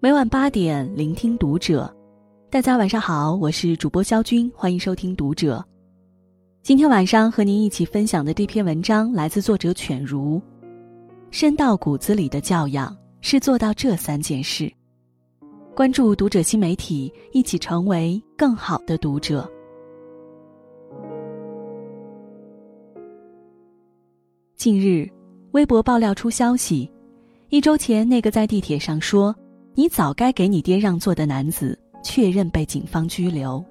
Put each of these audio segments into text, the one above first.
每晚八点，聆听读者。大家晚上好，我是主播肖军，欢迎收听《读者》。今天晚上和您一起分享的这篇文章来自作者犬如。深到骨子里的教养是做到这三件事。关注《读者》新媒体，一起成为更好的读者。近日，微博爆料出消息，一周前那个在地铁上说。你早该给你爹让座的男子确认被警方拘留。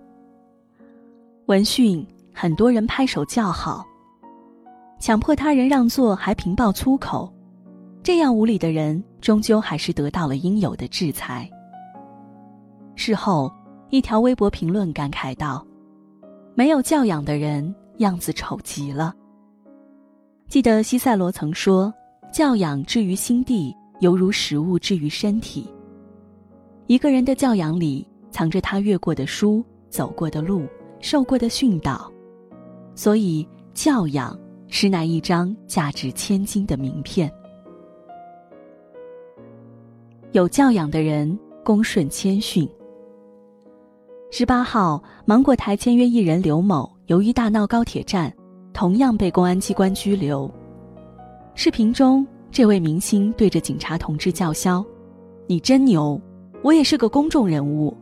闻讯，很多人拍手叫好。强迫他人让座还平爆粗口，这样无理的人终究还是得到了应有的制裁。事后，一条微博评论感慨道：“没有教养的人样子丑极了。”记得西塞罗曾说：“教养置于心地，犹如食物置于身体。”一个人的教养里，藏着他阅过的书、走过的路、受过的训导，所以教养是那一张价值千金的名片。有教养的人恭顺谦逊。十八号，芒果台签约艺人刘某，由于大闹高铁站，同样被公安机关拘留。视频中，这位明星对着警察同志叫嚣：“你真牛！”我也是个公众人物。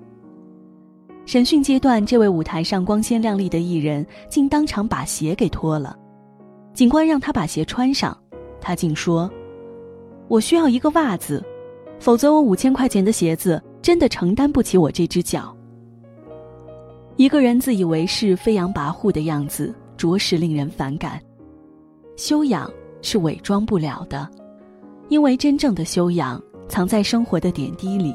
审讯阶段，这位舞台上光鲜亮丽的艺人竟当场把鞋给脱了，警官让他把鞋穿上，他竟说：“我需要一个袜子，否则我五千块钱的鞋子真的承担不起我这只脚。”一个人自以为是、飞扬跋扈的样子，着实令人反感。修养是伪装不了的，因为真正的修养藏在生活的点滴里。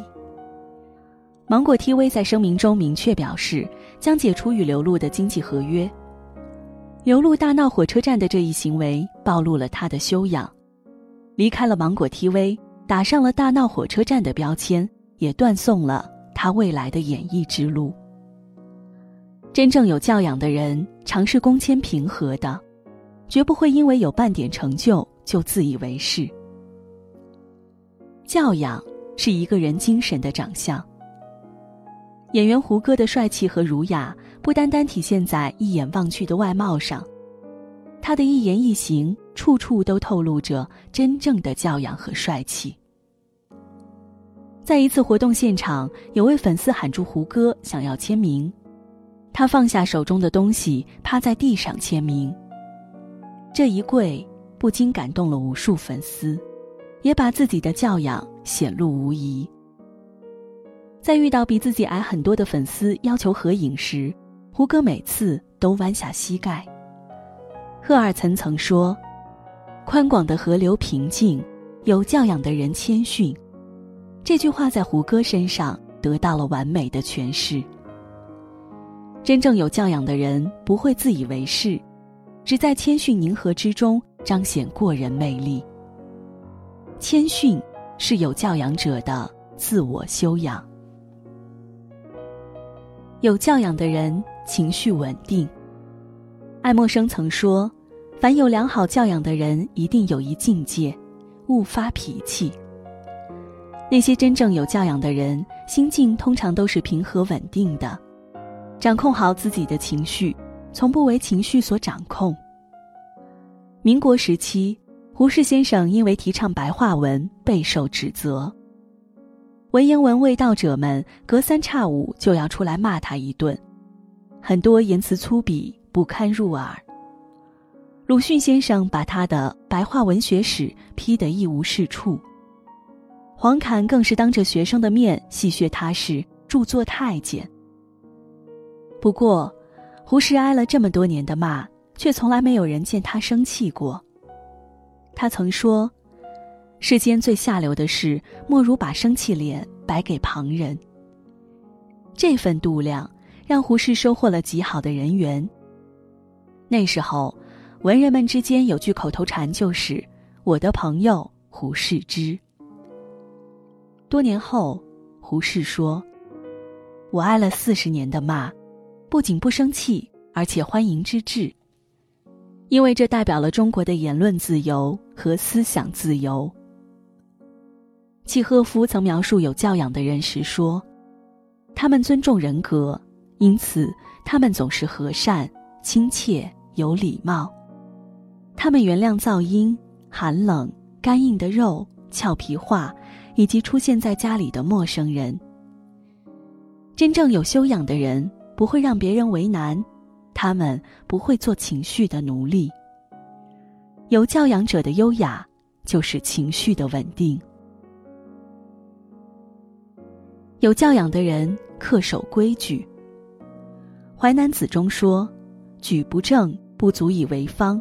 芒果 TV 在声明中明确表示，将解除与刘露的经济合约。刘露大闹火车站的这一行为暴露了他的修养，离开了芒果 TV，打上了大闹火车站的标签，也断送了他未来的演艺之路。真正有教养的人，常是恭谦平和的，绝不会因为有半点成就就自以为是。教养是一个人精神的长相。演员胡歌的帅气和儒雅，不单单体现在一眼望去的外貌上，他的一言一行，处处都透露着真正的教养和帅气。在一次活动现场，有位粉丝喊住胡歌，想要签名，他放下手中的东西，趴在地上签名。这一跪，不禁感动了无数粉丝，也把自己的教养显露无遗。在遇到比自己矮很多的粉丝要求合影时，胡歌每次都弯下膝盖。赫尔岑曾说：“宽广的河流平静，有教养的人谦逊。”这句话在胡歌身上得到了完美的诠释。真正有教养的人不会自以为是，只在谦逊凝和之中彰显过人魅力。谦逊是有教养者的自我修养。有教养的人情绪稳定。爱默生曾说：“凡有良好教养的人，一定有一境界，勿发脾气。”那些真正有教养的人，心境通常都是平和稳定的，掌控好自己的情绪，从不为情绪所掌控。民国时期，胡适先生因为提倡白话文备受指责。文言文未道者们隔三差五就要出来骂他一顿，很多言辞粗鄙不堪入耳。鲁迅先生把他的白话文学史批得一无是处，黄侃更是当着学生的面戏谑他是著作太监。不过，胡适挨了这么多年的骂，却从来没有人见他生气过。他曾说。世间最下流的事，莫如把生气脸摆给旁人。这份度量，让胡适收获了极好的人缘。那时候，文人们之间有句口头禅，就是“我的朋友胡适之”。多年后，胡适说：“我挨了四十年的骂，不仅不生气，而且欢迎之至，因为这代表了中国的言论自由和思想自由。”契诃夫曾描述有教养的人时说：“他们尊重人格，因此他们总是和善、亲切、有礼貌。他们原谅噪音、寒冷、干硬的肉、俏皮话，以及出现在家里的陌生人。真正有修养的人不会让别人为难，他们不会做情绪的奴隶。有教养者的优雅，就是情绪的稳定。”有教养的人恪守规矩。《淮南子》中说：“矩不正，不足以为方；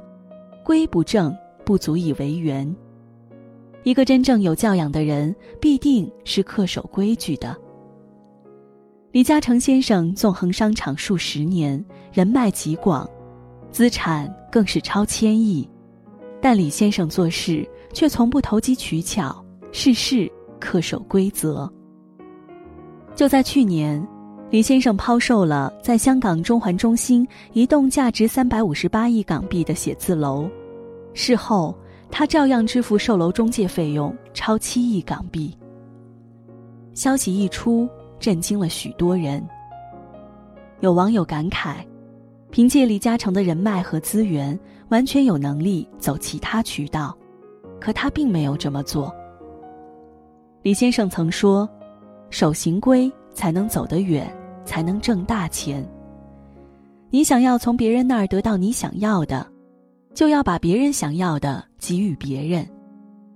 规不正，不足以为圆。”一个真正有教养的人，必定是恪守规矩的。李嘉诚先生纵横商场数十年，人脉极广，资产更是超千亿，但李先生做事却从不投机取巧，事事恪守规则。就在去年，李先生抛售了在香港中环中心一栋价值三百五十八亿港币的写字楼，事后他照样支付售楼中介费用超七亿港币。消息一出，震惊了许多人。有网友感慨：凭借李嘉诚的人脉和资源，完全有能力走其他渠道，可他并没有这么做。李先生曾说。守行规才能走得远，才能挣大钱。你想要从别人那儿得到你想要的，就要把别人想要的给予别人，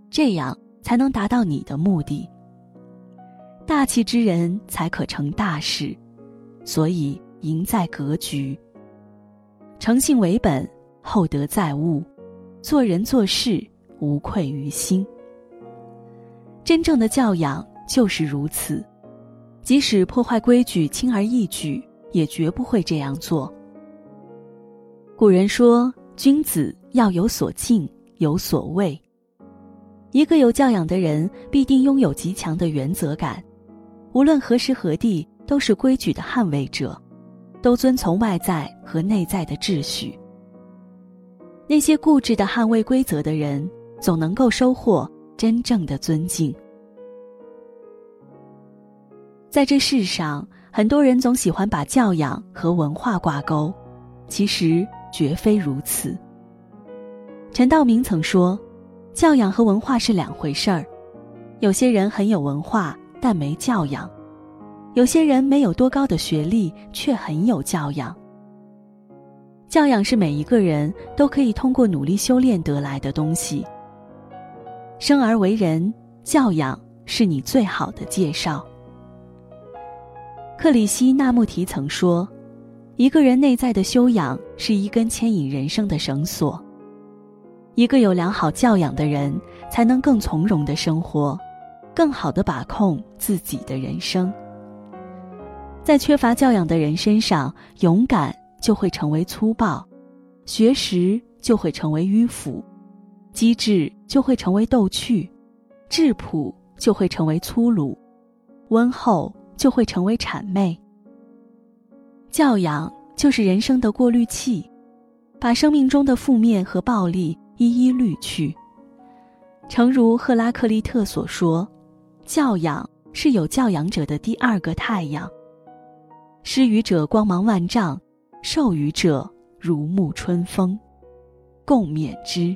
这样才能达到你的目的。大气之人才可成大事，所以赢在格局。诚信为本，厚德载物，做人做事无愧于心。真正的教养。就是如此，即使破坏规矩轻而易举，也绝不会这样做。古人说：“君子要有所敬，有所畏。”一个有教养的人，必定拥有极强的原则感，无论何时何地，都是规矩的捍卫者，都遵从外在和内在的秩序。那些固执的捍卫规则的人，总能够收获真正的尊敬。在这世上，很多人总喜欢把教养和文化挂钩，其实绝非如此。陈道明曾说：“教养和文化是两回事儿。有些人很有文化，但没教养；有些人没有多高的学历，却很有教养。教养是每一个人都可以通过努力修炼得来的东西。生而为人，教养是你最好的介绍。”克里希那穆提曾说：“一个人内在的修养是一根牵引人生的绳索。一个有良好教养的人，才能更从容的生活，更好的把控自己的人生。在缺乏教养的人身上，勇敢就会成为粗暴，学识就会成为迂腐，机智就会成为逗趣，质朴就会成为粗鲁，温厚。”就会成为谄媚。教养就是人生的过滤器，把生命中的负面和暴力一一滤去。诚如赫拉克利特所说：“教养是有教养者的第二个太阳。施予者光芒万丈，受予者如沐春风。共勉之。”